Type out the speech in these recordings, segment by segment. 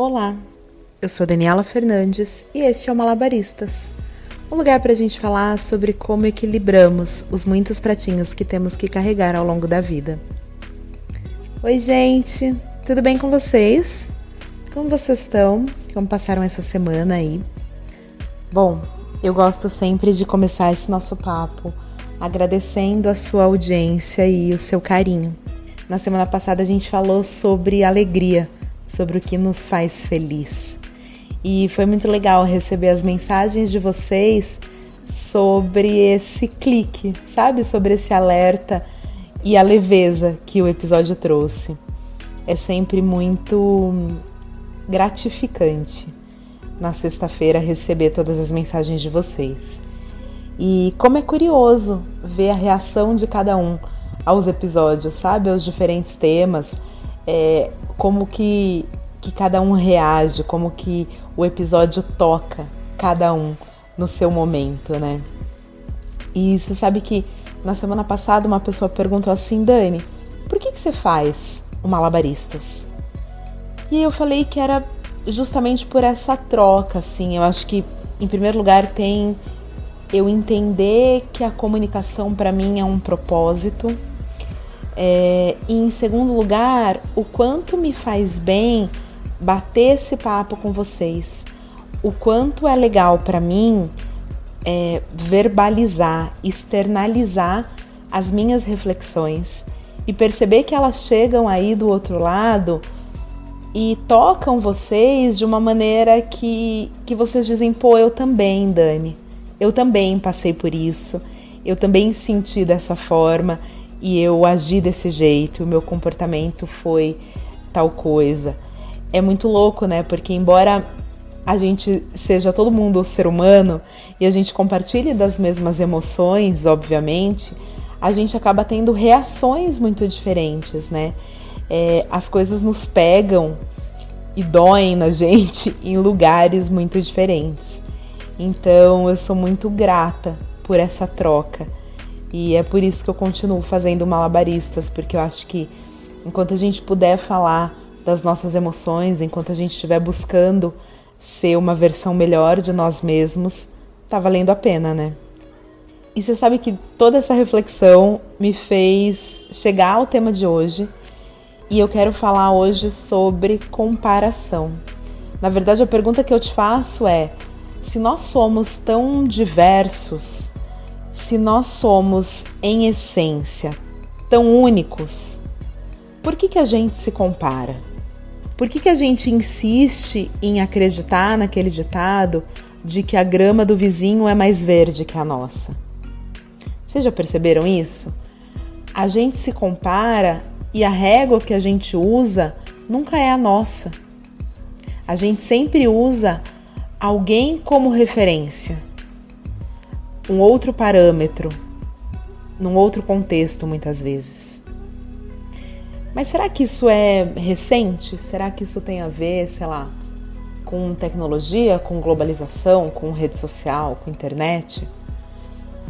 Olá, eu sou Daniela Fernandes e este é o Malabaristas um lugar para a gente falar sobre como equilibramos os muitos pratinhos que temos que carregar ao longo da vida. Oi, gente, tudo bem com vocês? Como vocês estão? Como passaram essa semana aí? Bom, eu gosto sempre de começar esse nosso papo agradecendo a sua audiência e o seu carinho. Na semana passada a gente falou sobre alegria, sobre o que nos faz feliz. E foi muito legal receber as mensagens de vocês sobre esse clique, sabe? Sobre esse alerta e a leveza que o episódio trouxe. É sempre muito gratificante na sexta-feira receber todas as mensagens de vocês. E como é curioso ver a reação de cada um aos episódios, sabe? Aos diferentes temas, é, como que que cada um reage, como que o episódio toca cada um no seu momento, né? E você sabe que na semana passada uma pessoa perguntou assim, Dani, por que, que você faz o Malabaristas? E eu falei que era justamente por essa troca, assim. Eu acho que, em primeiro lugar, tem eu entender que a comunicação para mim é um propósito. É, e em segundo lugar, o quanto me faz bem bater esse papo com vocês. O quanto é legal para mim é, verbalizar, externalizar as minhas reflexões e perceber que elas chegam aí do outro lado e tocam vocês de uma maneira que, que vocês dizem: pô, eu também, Dani, eu também passei por isso, eu também senti dessa forma e eu agi desse jeito, o meu comportamento foi tal coisa é muito louco, né? Porque embora a gente seja todo mundo ser humano e a gente compartilhe das mesmas emoções, obviamente, a gente acaba tendo reações muito diferentes, né? É, as coisas nos pegam e doem na gente em lugares muito diferentes. Então eu sou muito grata por essa troca. E é por isso que eu continuo fazendo malabaristas, porque eu acho que enquanto a gente puder falar das nossas emoções, enquanto a gente estiver buscando ser uma versão melhor de nós mesmos, tá valendo a pena, né? E você sabe que toda essa reflexão me fez chegar ao tema de hoje e eu quero falar hoje sobre comparação. Na verdade, a pergunta que eu te faço é: se nós somos tão diversos, se nós somos, em essência, tão únicos, por que, que a gente se compara? Por que, que a gente insiste em acreditar naquele ditado de que a grama do vizinho é mais verde que a nossa? Vocês já perceberam isso? A gente se compara e a régua que a gente usa nunca é a nossa. A gente sempre usa alguém como referência, um outro parâmetro, num outro contexto, muitas vezes. Mas será que isso é recente? Será que isso tem a ver, sei lá, com tecnologia, com globalização, com rede social, com internet?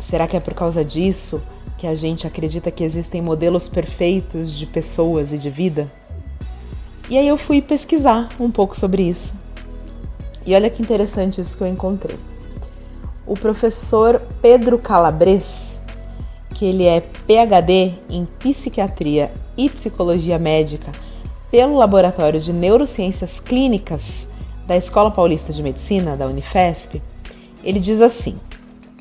Será que é por causa disso que a gente acredita que existem modelos perfeitos de pessoas e de vida? E aí eu fui pesquisar um pouco sobre isso. E olha que interessante isso que eu encontrei. O professor Pedro Calabres, que ele é PhD em psiquiatria e psicologia médica pelo Laboratório de Neurociências Clínicas da Escola Paulista de Medicina, da Unifesp, ele diz assim: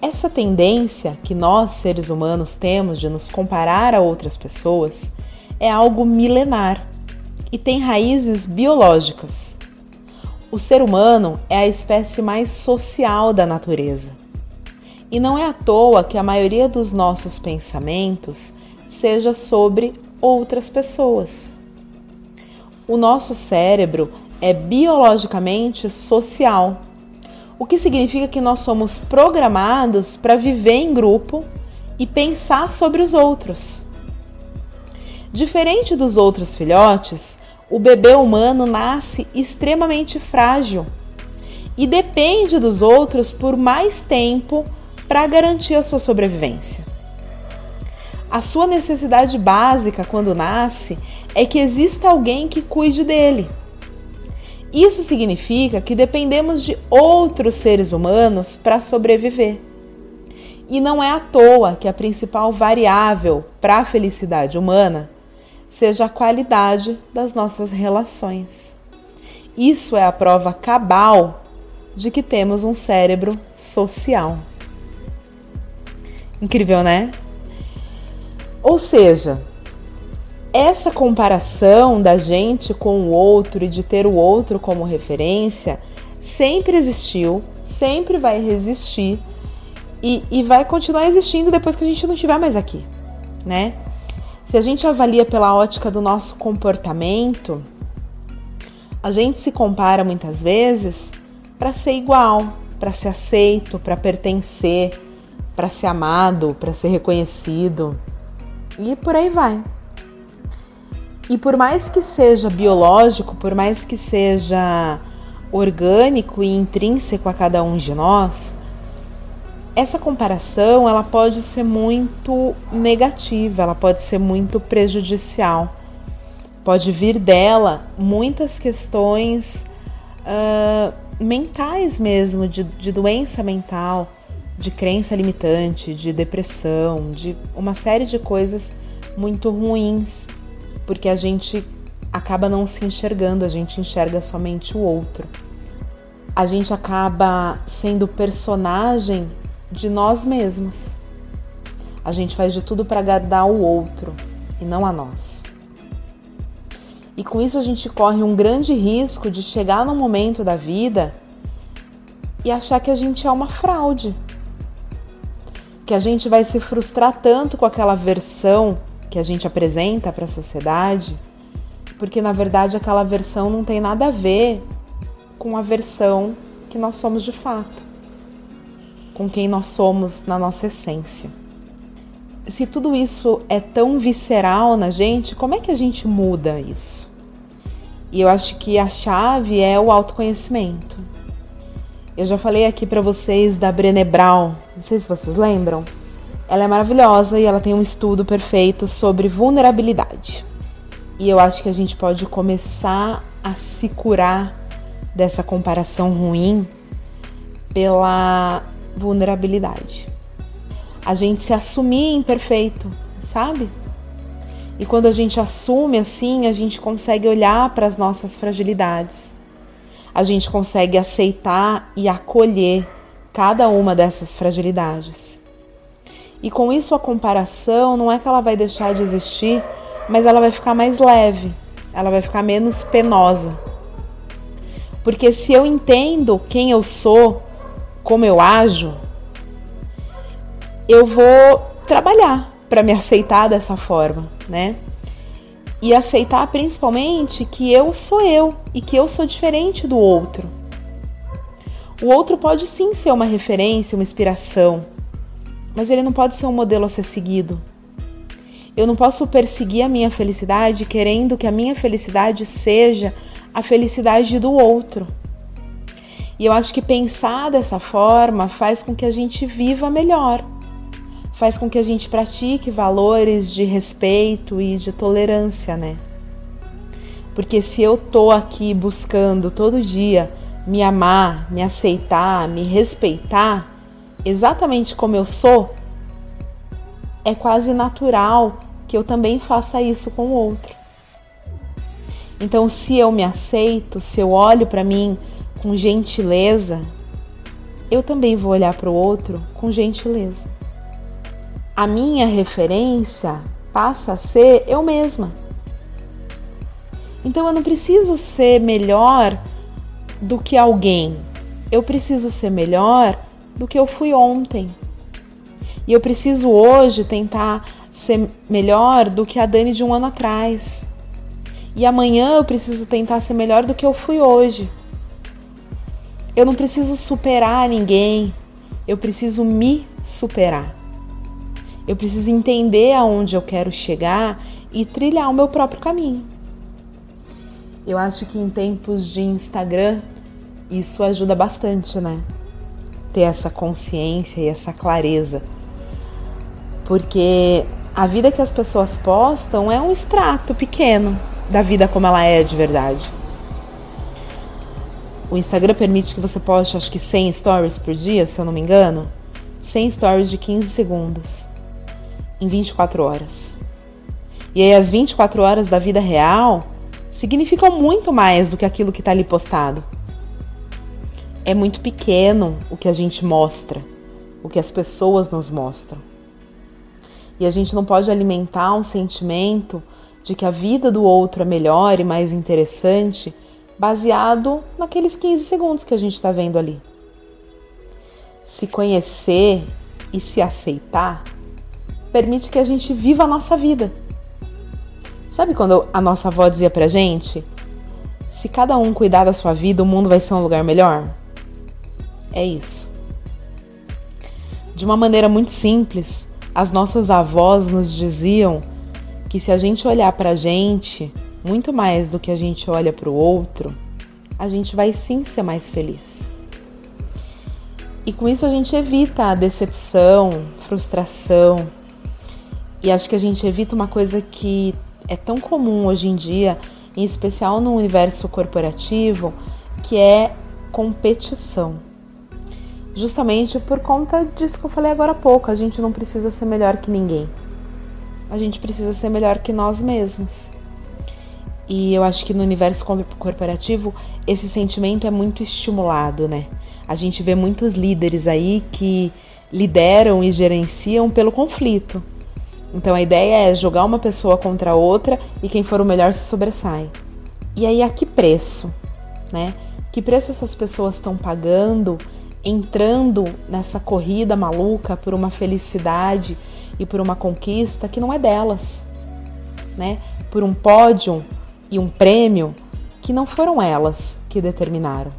essa tendência que nós, seres humanos, temos de nos comparar a outras pessoas é algo milenar e tem raízes biológicas. O ser humano é a espécie mais social da natureza. E não é à toa que a maioria dos nossos pensamentos seja sobre outras pessoas. O nosso cérebro é biologicamente social, o que significa que nós somos programados para viver em grupo e pensar sobre os outros. Diferente dos outros filhotes, o bebê humano nasce extremamente frágil e depende dos outros por mais tempo para garantir a sua sobrevivência. A sua necessidade básica quando nasce é que exista alguém que cuide dele. Isso significa que dependemos de outros seres humanos para sobreviver. E não é à toa que a principal variável para a felicidade humana seja a qualidade das nossas relações. Isso é a prova cabal de que temos um cérebro social. Incrível, né? Ou seja, essa comparação da gente com o outro e de ter o outro como referência sempre existiu, sempre vai resistir e, e vai continuar existindo depois que a gente não estiver mais aqui, né? Se a gente avalia pela ótica do nosso comportamento, a gente se compara muitas vezes para ser igual, para ser aceito, para pertencer, para ser amado, para ser reconhecido. E por aí vai. E por mais que seja biológico, por mais que seja orgânico e intrínseco a cada um de nós, essa comparação ela pode ser muito negativa, ela pode ser muito prejudicial pode vir dela muitas questões uh, mentais mesmo, de, de doença mental, de crença limitante, de depressão, de uma série de coisas muito ruins, porque a gente acaba não se enxergando, a gente enxerga somente o outro. A gente acaba sendo personagem de nós mesmos. A gente faz de tudo para agradar o outro e não a nós. E com isso a gente corre um grande risco de chegar num momento da vida e achar que a gente é uma fraude. Que a gente vai se frustrar tanto com aquela versão que a gente apresenta para a sociedade, porque na verdade aquela versão não tem nada a ver com a versão que nós somos de fato, com quem nós somos na nossa essência. Se tudo isso é tão visceral na gente, como é que a gente muda isso? E eu acho que a chave é o autoconhecimento. Eu já falei aqui para vocês da Brené Brown, não sei se vocês lembram. Ela é maravilhosa e ela tem um estudo perfeito sobre vulnerabilidade. E eu acho que a gente pode começar a se curar dessa comparação ruim pela vulnerabilidade. A gente se assumir imperfeito, sabe? E quando a gente assume assim, a gente consegue olhar para as nossas fragilidades. A gente consegue aceitar e acolher cada uma dessas fragilidades. E com isso a comparação não é que ela vai deixar de existir, mas ela vai ficar mais leve, ela vai ficar menos penosa. Porque se eu entendo quem eu sou, como eu ajo, eu vou trabalhar para me aceitar dessa forma, né? E aceitar principalmente que eu sou eu e que eu sou diferente do outro. O outro pode sim ser uma referência, uma inspiração, mas ele não pode ser um modelo a ser seguido. Eu não posso perseguir a minha felicidade querendo que a minha felicidade seja a felicidade do outro. E eu acho que pensar dessa forma faz com que a gente viva melhor faz com que a gente pratique valores de respeito e de tolerância, né? Porque se eu tô aqui buscando todo dia me amar, me aceitar, me respeitar, exatamente como eu sou, é quase natural que eu também faça isso com o outro. Então, se eu me aceito, se eu olho para mim com gentileza, eu também vou olhar para o outro com gentileza a minha referência passa a ser eu mesma. Então eu não preciso ser melhor do que alguém. Eu preciso ser melhor do que eu fui ontem. E eu preciso hoje tentar ser melhor do que a Dani de um ano atrás. E amanhã eu preciso tentar ser melhor do que eu fui hoje. Eu não preciso superar ninguém, eu preciso me superar. Eu preciso entender aonde eu quero chegar e trilhar o meu próprio caminho. Eu acho que em tempos de Instagram isso ajuda bastante, né? Ter essa consciência e essa clareza. Porque a vida que as pessoas postam é um extrato pequeno da vida como ela é de verdade. O Instagram permite que você poste, acho que 100 stories por dia, se eu não me engano. 100 stories de 15 segundos em 24 horas. E aí, as 24 horas da vida real significam muito mais do que aquilo que está ali postado. É muito pequeno o que a gente mostra, o que as pessoas nos mostram. E a gente não pode alimentar um sentimento de que a vida do outro é melhor e mais interessante baseado naqueles 15 segundos que a gente está vendo ali. Se conhecer e se aceitar permite que a gente viva a nossa vida. Sabe quando a nossa avó dizia pra gente? Se cada um cuidar da sua vida, o mundo vai ser um lugar melhor? É isso. De uma maneira muito simples, as nossas avós nos diziam que se a gente olhar pra gente muito mais do que a gente olha para o outro, a gente vai sim ser mais feliz. E com isso a gente evita a decepção, frustração. E acho que a gente evita uma coisa que é tão comum hoje em dia, em especial no universo corporativo, que é competição. Justamente por conta disso que eu falei agora há pouco, a gente não precisa ser melhor que ninguém. A gente precisa ser melhor que nós mesmos. E eu acho que no universo corporativo esse sentimento é muito estimulado, né? A gente vê muitos líderes aí que lideram e gerenciam pelo conflito. Então a ideia é jogar uma pessoa contra outra e quem for o melhor se sobressai. E aí a que preço, né? Que preço essas pessoas estão pagando entrando nessa corrida maluca por uma felicidade e por uma conquista que não é delas, né? Por um pódio e um prêmio que não foram elas que determinaram.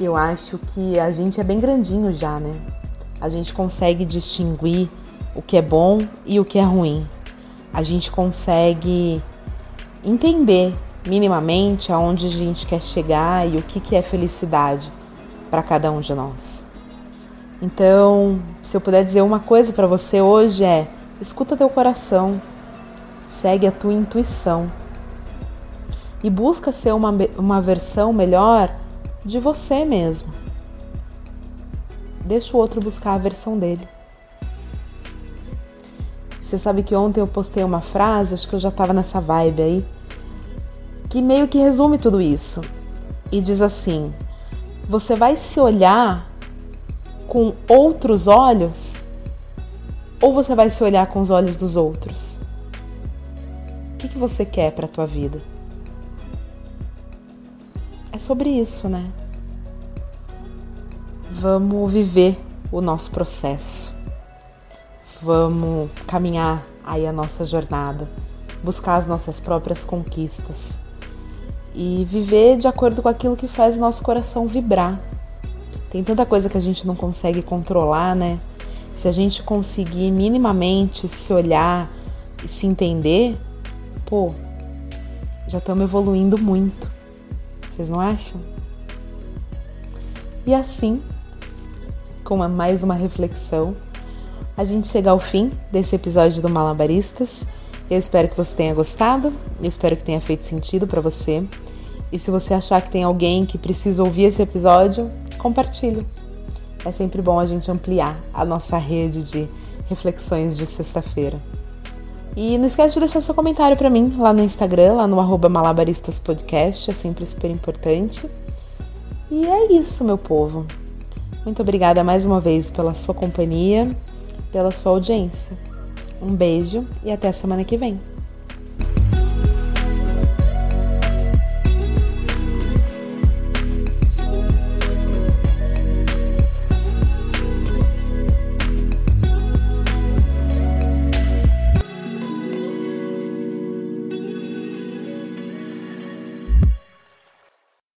Eu acho que a gente é bem grandinho já, né? A gente consegue distinguir o que é bom e o que é ruim. A gente consegue entender minimamente aonde a gente quer chegar e o que, que é felicidade para cada um de nós. Então, se eu puder dizer uma coisa para você hoje é: escuta teu coração, segue a tua intuição e busca ser uma, uma versão melhor de você mesmo. Deixa o outro buscar a versão dele. Você sabe que ontem eu postei uma frase, acho que eu já estava nessa vibe aí, que meio que resume tudo isso. E diz assim: Você vai se olhar com outros olhos ou você vai se olhar com os olhos dos outros? O que, que você quer para a tua vida? Sobre isso, né? Vamos viver o nosso processo. Vamos caminhar aí a nossa jornada, buscar as nossas próprias conquistas e viver de acordo com aquilo que faz o nosso coração vibrar. Tem tanta coisa que a gente não consegue controlar, né? Se a gente conseguir minimamente se olhar e se entender, pô, já estamos evoluindo muito. Vocês não acham? E assim, com mais uma reflexão, a gente chega ao fim desse episódio do Malabaristas. Eu espero que você tenha gostado, eu espero que tenha feito sentido para você. E se você achar que tem alguém que precisa ouvir esse episódio, compartilhe. É sempre bom a gente ampliar a nossa rede de reflexões de sexta-feira. E não esquece de deixar seu comentário para mim lá no Instagram, lá no arroba malabaristaspodcast, é sempre super importante. E é isso, meu povo. Muito obrigada mais uma vez pela sua companhia, pela sua audiência. Um beijo e até a semana que vem.